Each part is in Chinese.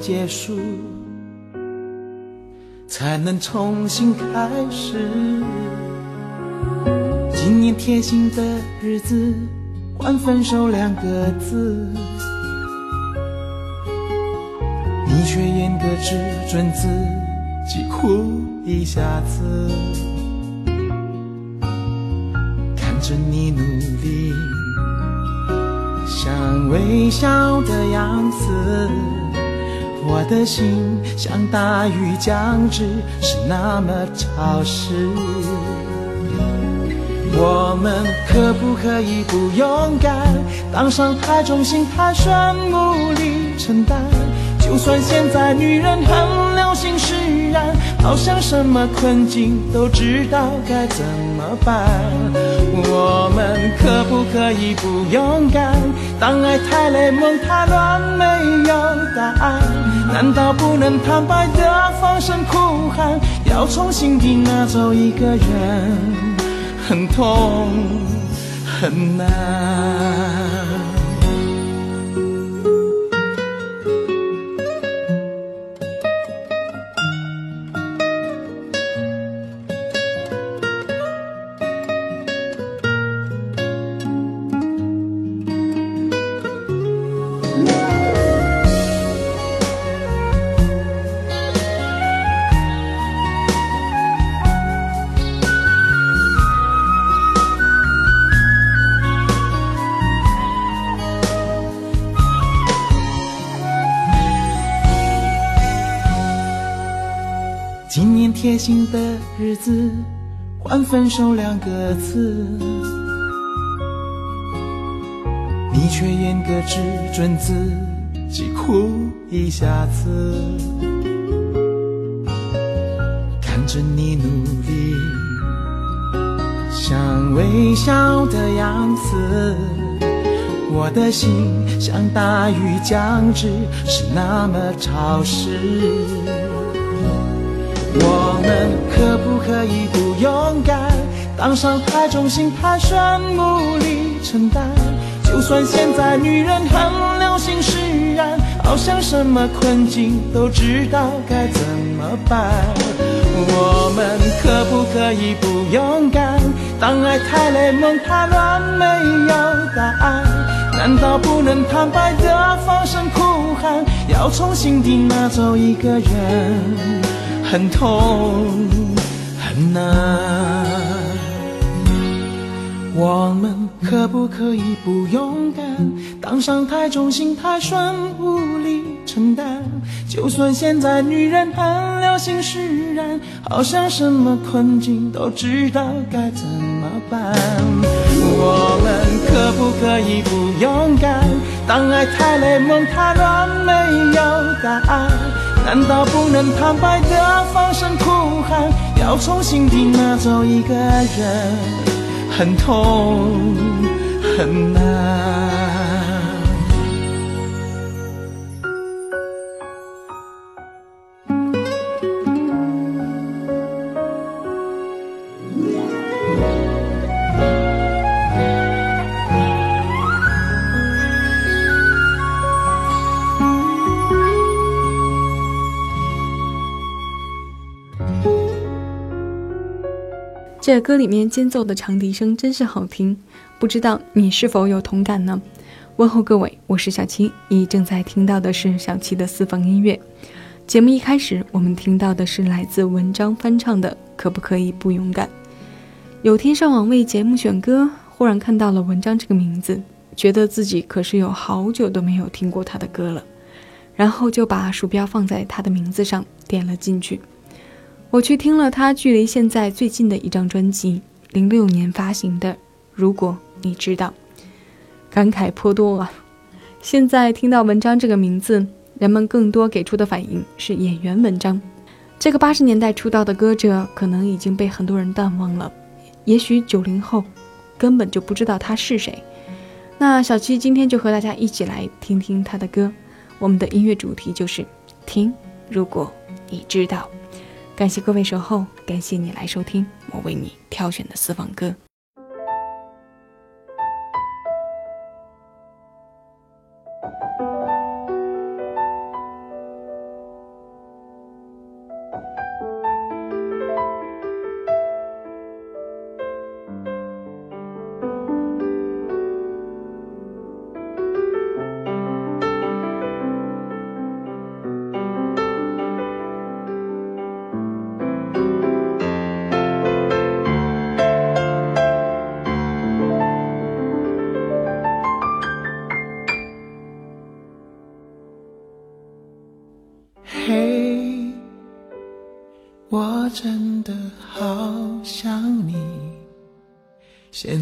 结束，才能重新开始。今年贴心的日子，换分手两个字，你却严格只准自己哭一下子。看着你努力。像微笑的样子，我的心像大雨将至，是那么潮湿。我们可不可以不勇敢，当伤太重，心太顺，无力承担？就算现在女人很流行释然，好像什么困境都知道该怎么办。我们可不可以不勇敢？当爱太累，梦太乱，没有答案，难道不能坦白的放声哭喊？要从心底拿走一个人，很痛很难。心的日子，换分手两个字，你却严格只准自己哭一下子。看着你努力，像微笑的样子，我的心像大雨将至，是那么潮湿。们可不可以不勇敢？当伤太重，心太酸，无力承担。就算现在女人很流行释然，好像什么困境都知道该怎么办。我们可不可以不勇敢？当爱太累，梦太乱，没有答案，难道不能坦白的放声哭喊？要从心底拿走一个人？很痛很难，我们可不可以不勇敢？当伤太重，心太酸，无力承担。就算现在女人很流行释然，好像什么困境都知道该怎么办。我们可不可以不勇敢？当爱太累，梦太乱，没有答案。难道不能坦白的放声哭喊？要从心底拿走一个人，很痛很难。这歌里面间奏的长笛声真是好听，不知道你是否有同感呢？问候各位，我是小七，你正在听到的是小七的私房音乐。节目一开始，我们听到的是来自文章翻唱的《可不可以不勇敢》。有天上网为节目选歌，忽然看到了文章这个名字，觉得自己可是有好久都没有听过他的歌了，然后就把鼠标放在他的名字上，点了进去。我去听了他距离现在最近的一张专辑，零六年发行的《如果你知道》，感慨颇多啊。现在听到文章这个名字，人们更多给出的反应是演员文章。这个八十年代出道的歌者，可能已经被很多人淡忘了。也许九零后根本就不知道他是谁。那小七今天就和大家一起来听听他的歌。我们的音乐主题就是听，如果你知道。感谢各位守候，感谢你来收听我为你挑选的私房歌。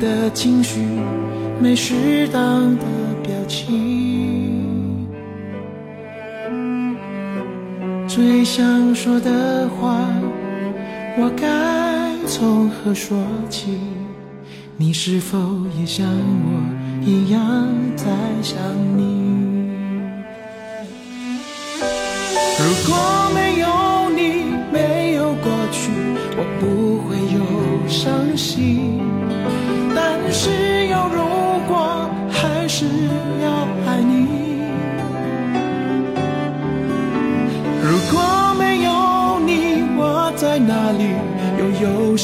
的情绪，没适当的表情，最想说的话，我该从何说起？你是否也像我一样在想你？如果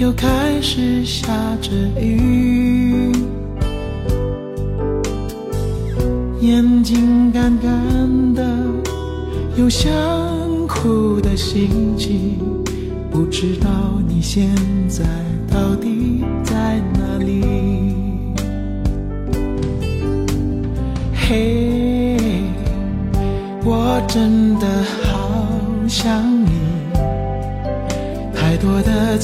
又开始下着雨眼睛干干的，有想哭的心情，不知道你现在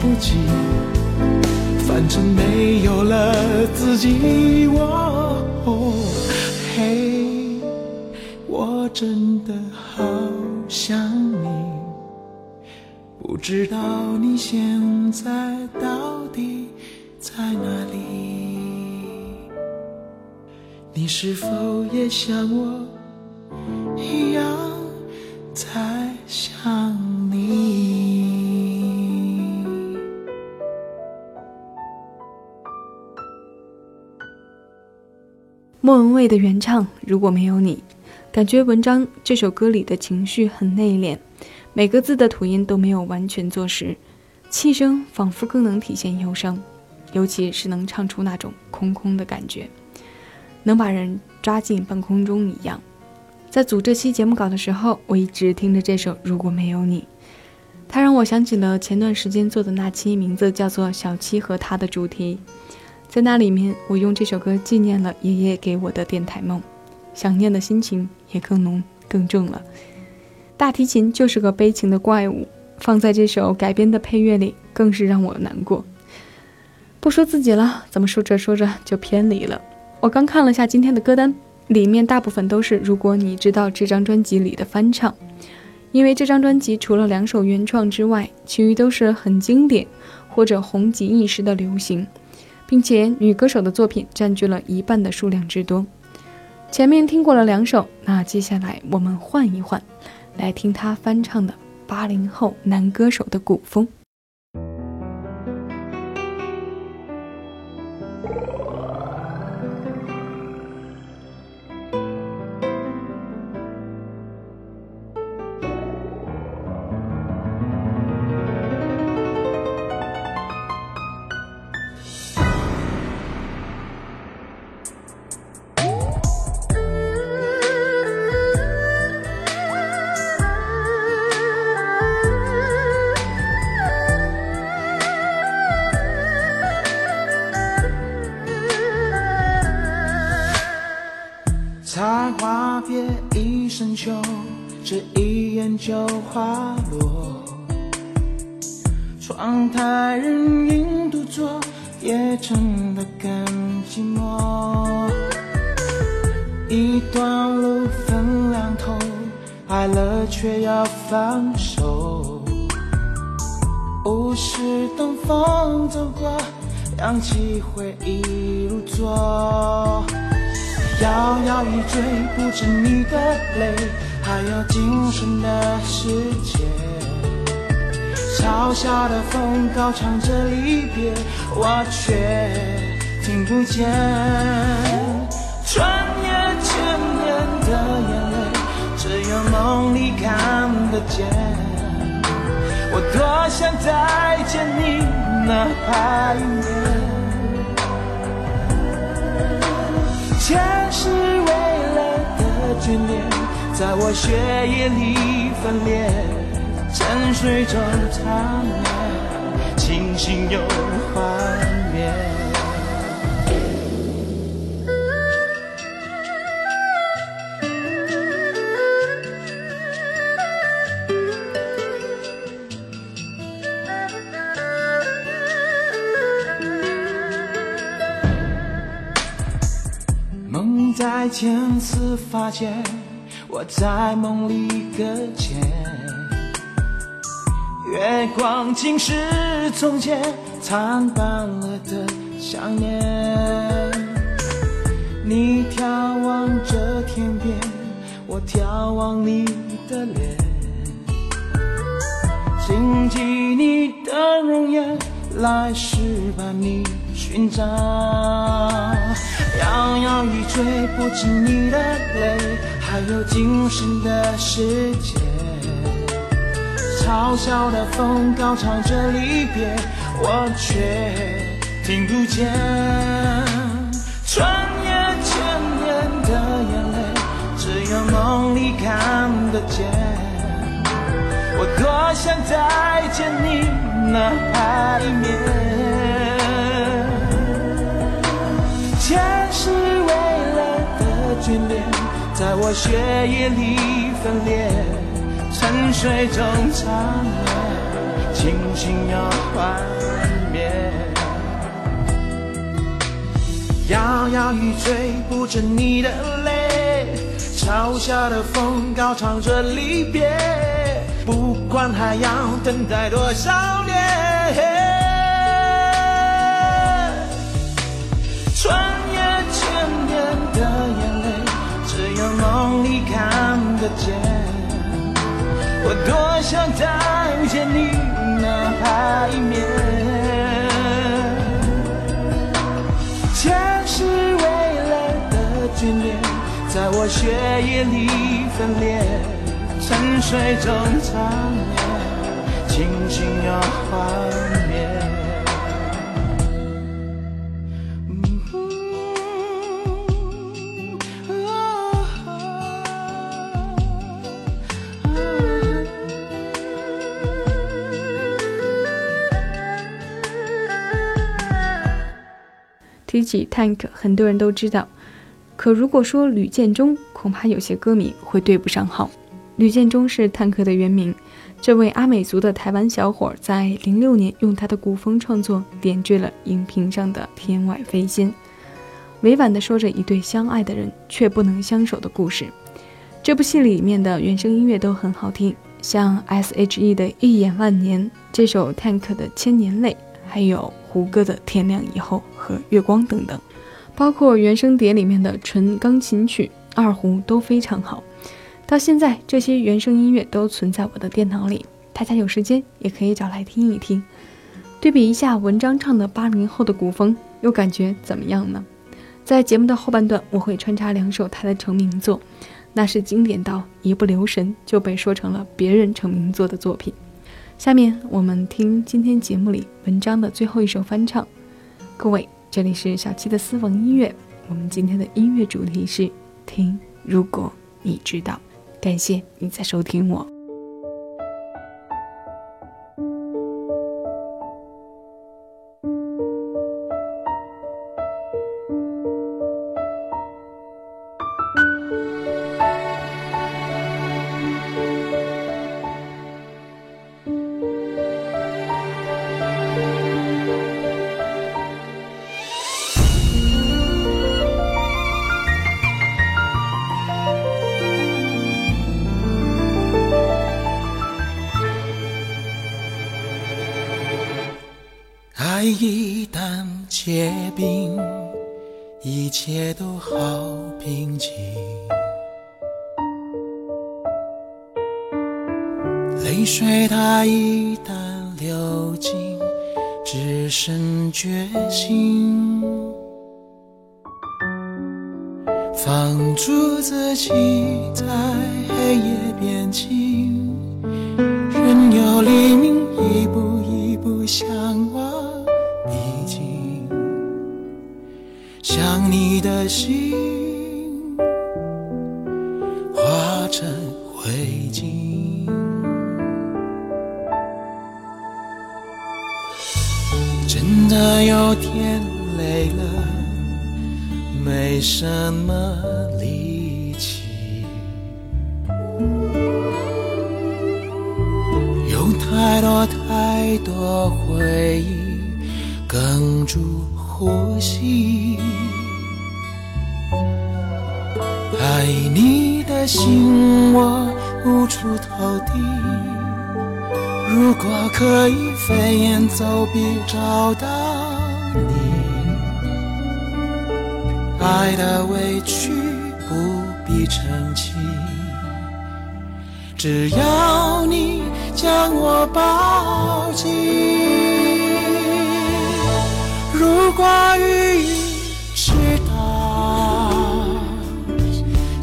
不及，反正没有了自己。我，嘿，我真的好想你。不知道你现在到底在哪里？你是否也像我一样在想你莫文蔚的原唱《如果没有你》，感觉文章这首歌里的情绪很内敛。每个字的吐音都没有完全做实，气声仿佛更能体现忧伤，尤其是能唱出那种空空的感觉，能把人抓进半空中一样。在组这期节目稿的时候，我一直听着这首《如果没有你》，它让我想起了前段时间做的那期，名字叫做《小七和他的主题》。在那里面，我用这首歌纪念了爷爷给我的电台梦，想念的心情也更浓更重了。大提琴就是个悲情的怪物，放在这首改编的配乐里，更是让我难过。不说自己了，怎么说着说着就偏离了？我刚看了下今天的歌单，里面大部分都是如果你知道这张专辑里的翻唱，因为这张专辑除了两首原创之外，其余都是很经典或者红极一时的流行，并且女歌手的作品占据了一半的数量之多。前面听过了两首，那接下来我们换一换。来听她翻唱的八零后男歌手的古风。摇摇欲坠，不止你的泪。还有今生的世界，嘲笑的风高唱着离别，我却听不见。转眼千年的眼泪，只有梦里看得见。我多想再见你那怕一面，眷恋。在我血液里分裂，沉睡中缠绵，清醒又幻次发现。我在梦里搁浅，月光竟是从前残斑了的想念。你眺望着天边，我眺望你的脸，谨记你的容颜，来世把你寻找。摇摇欲坠，不止你的泪。还有今生的世界，嘲笑的风高唱着离别，我却听不见。穿越千年的眼泪，只有梦里看得见。我多想再见你那怕一面，眷恋。在我血液里分裂，沉睡中缠绵，清醒又幻灭。摇摇欲坠，不止你的泪，嘲笑的风高唱着离别。不管还要等待多少年。穿越千年的眼泪，梦里看得见。我多想再见你那海面，前世未来的眷恋，在我血液里分裂。沉睡中缠绵，清醒又幻。提起 Tank，很多人都知道，可如果说吕建中，恐怕有些歌迷会对不上号。吕建中是 Tank 的原名。这位阿美族的台湾小伙，在零六年用他的古风创作点缀了荧屏上的天外飞仙，委婉地说着一对相爱的人却不能相守的故事。这部戏里面的原声音乐都很好听，像 S.H.E 的《一眼万年》，这首 Tank 的《千年泪》，还有胡歌的《天亮以后》和《月光》等等，包括原声碟里面的纯钢琴曲、二胡都非常好。到现在，这些原声音乐都存在我的电脑里，大家有时间也可以找来听一听，对比一下文章唱的八零后的古风，又感觉怎么样呢？在节目的后半段，我会穿插两首他的成名作，那是经典到一不留神就被说成了别人成名作的作品。下面我们听今天节目里文章的最后一首翻唱。各位，这里是小七的私房音乐，我们今天的音乐主题是听，如果你知道。感谢你在收听我。想你的心。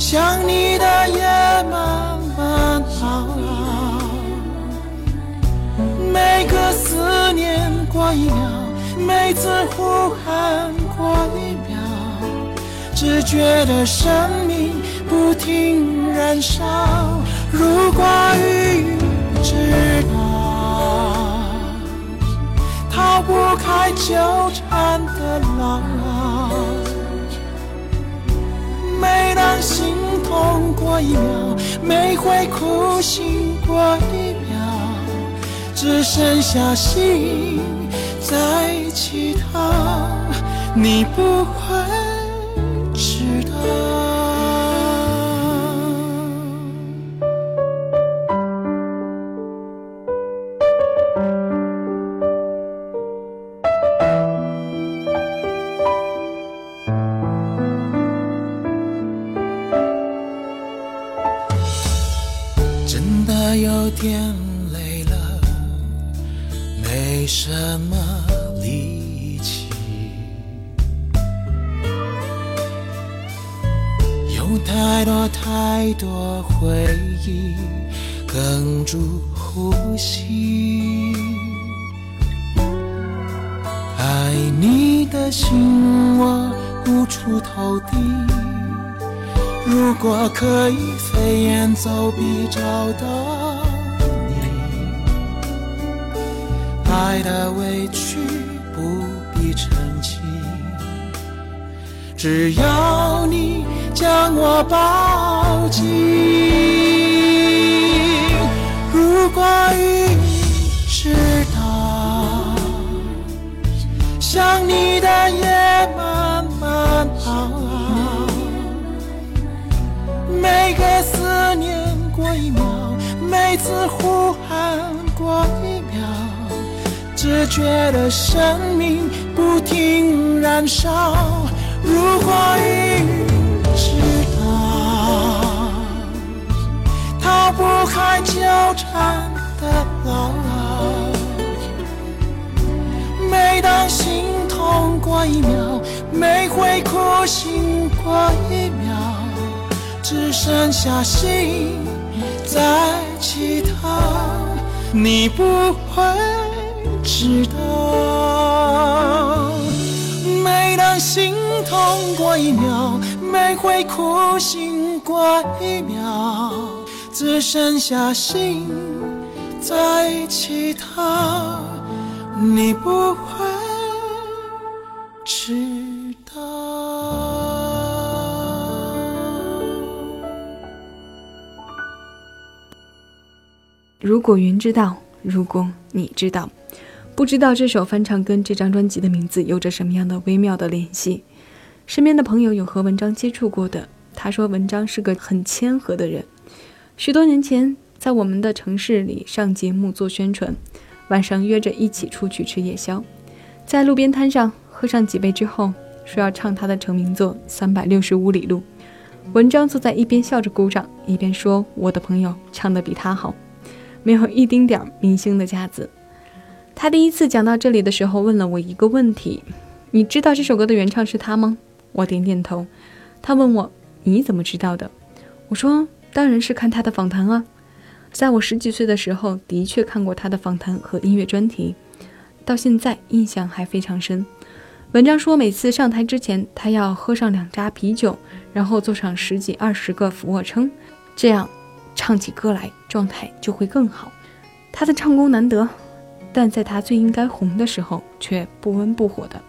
想你的夜慢慢熬，每个思念过一秒，每次呼喊过一秒，只觉得生命不停燃烧。如果雨知道，逃不开纠缠的牢。每当心痛过一秒，每回哭醒过一秒，只剩下心在乞讨，你不会知道。有点累了，没什么力气，有太多太多回忆哽住呼吸。爱你的心，我无处投递。如果可以飞檐走壁找到爱的委屈不必澄清，只要你将我抱紧。如果你知道，想你的夜慢慢熬。每个思念过一秒，每次呼喊过一只觉得生命不停燃烧。如果你知道，逃不开纠缠的牢。每当心痛过一秒，每回哭醒过一秒。只剩下心在乞讨，你不会知道。每当心痛过一秒，每回哭醒过一秒，只剩下心在乞讨，你不会知道。如果云知道，如果你知道，不知道这首翻唱跟这张专辑的名字有着什么样的微妙的联系。身边的朋友有和文章接触过的，他说文章是个很谦和的人。许多年前，在我们的城市里上节目做宣传，晚上约着一起出去吃夜宵，在路边摊上喝上几杯之后，说要唱他的成名作《三百六十五里路》。文章坐在一边笑着鼓掌，一边说：“我的朋友唱得比他好。”没有一丁点儿明星的架子。他第一次讲到这里的时候，问了我一个问题：“你知道这首歌的原唱是他吗？”我点点头。他问我：“你怎么知道的？”我说：“当然是看他的访谈啊。在我十几岁的时候，的确看过他的访谈和音乐专题，到现在印象还非常深。”文章说，每次上台之前，他要喝上两扎啤酒，然后做上十几二十个俯卧撑，这样。唱起歌来，状态就会更好。他的唱功难得，但在他最应该红的时候，却不温不火的。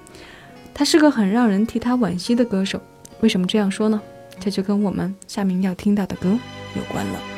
他是个很让人替他惋惜的歌手。为什么这样说呢？这就跟我们下面要听到的歌有关了。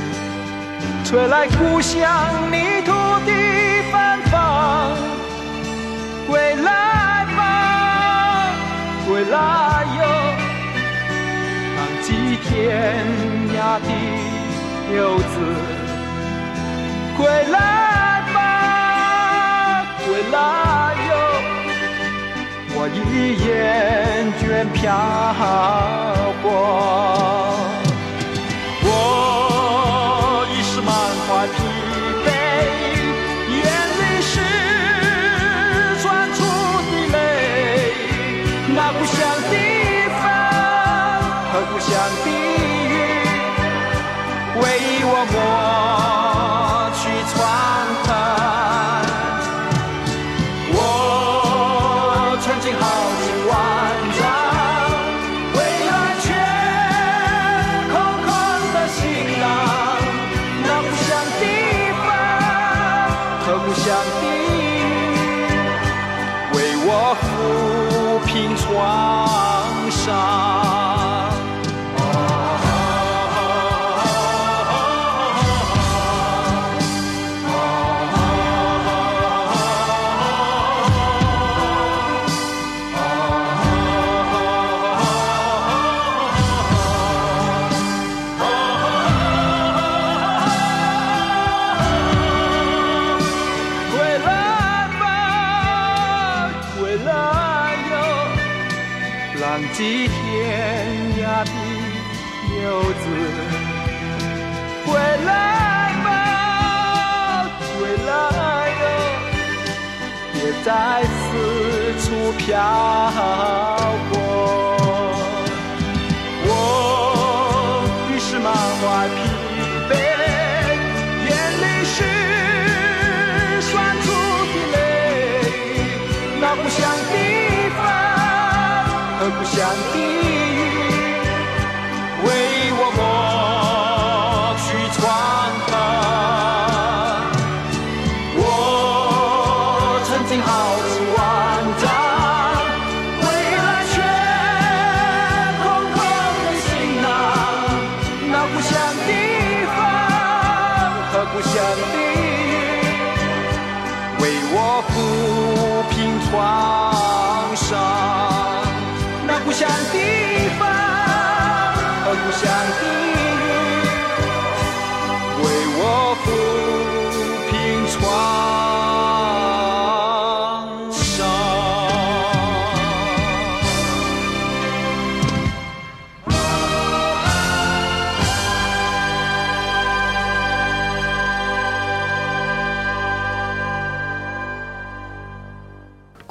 吹来故乡泥土的芬芳，归来吧，归来哟，浪迹天涯的游子，归来吧，归来哟，我已厌倦漂泊。那不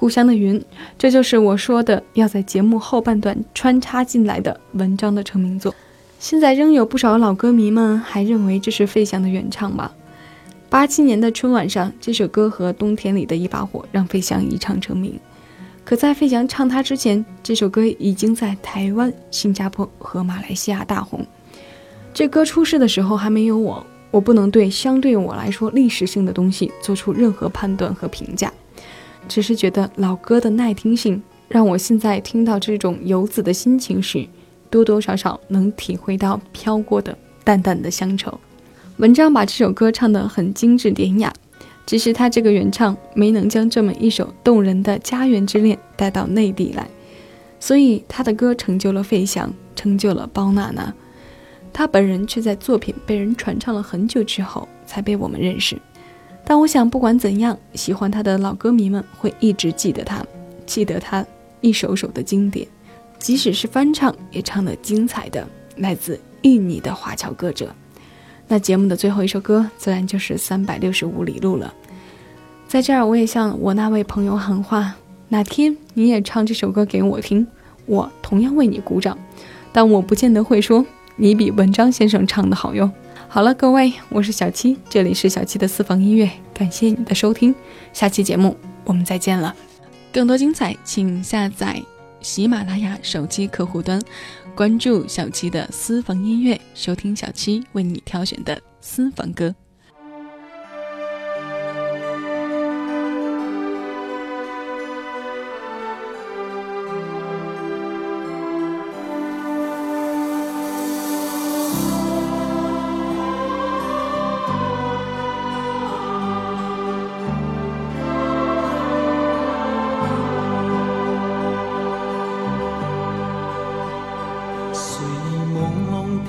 故乡的云，这就是我说的要在节目后半段穿插进来的文章的成名作。现在仍有不少老歌迷们还认为这是费翔的原唱吧？八七年的春晚上，这首歌和《冬天里的一把火》让费翔一唱成名。可在费翔唱它之前，这首歌已经在台湾、新加坡和马来西亚大红。这歌出世的时候还没有我，我不能对相对我来说历史性的东西做出任何判断和评价。只是觉得老歌的耐听性，让我现在听到这种游子的心情时，多多少少能体会到飘过的淡淡的乡愁。文章把这首歌唱得很精致典雅，只是他这个原唱没能将这么一首动人的家园之恋带到内地来，所以他的歌成就了费翔，成就了包娜娜，他本人却在作品被人传唱了很久之后才被我们认识。但我想，不管怎样，喜欢他的老歌迷们会一直记得他，记得他一首首的经典，即使是翻唱，也唱得精彩的，来自印尼的华侨歌者。那节目的最后一首歌，自然就是《三百六十五里路》了。在这儿，我也向我那位朋友喊话：哪天你也唱这首歌给我听，我同样为你鼓掌。但我不见得会说你比文章先生唱的好哟。好了，各位，我是小七，这里是小七的私房音乐，感谢你的收听，下期节目我们再见了。更多精彩，请下载喜马拉雅手机客户端，关注小七的私房音乐，收听小七为你挑选的私房歌。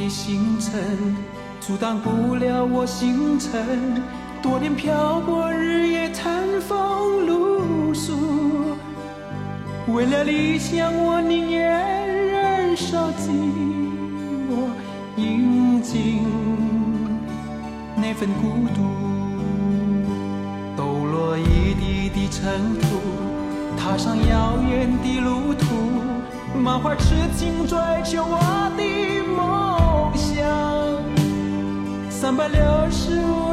的星辰阻挡不了我行程，多年漂泊，日夜餐风露宿，为了理想，我宁愿忍受寂寞，饮尽那份孤独。抖落一地的尘土，踏上遥远的路途，满怀痴情追求我的三百六十五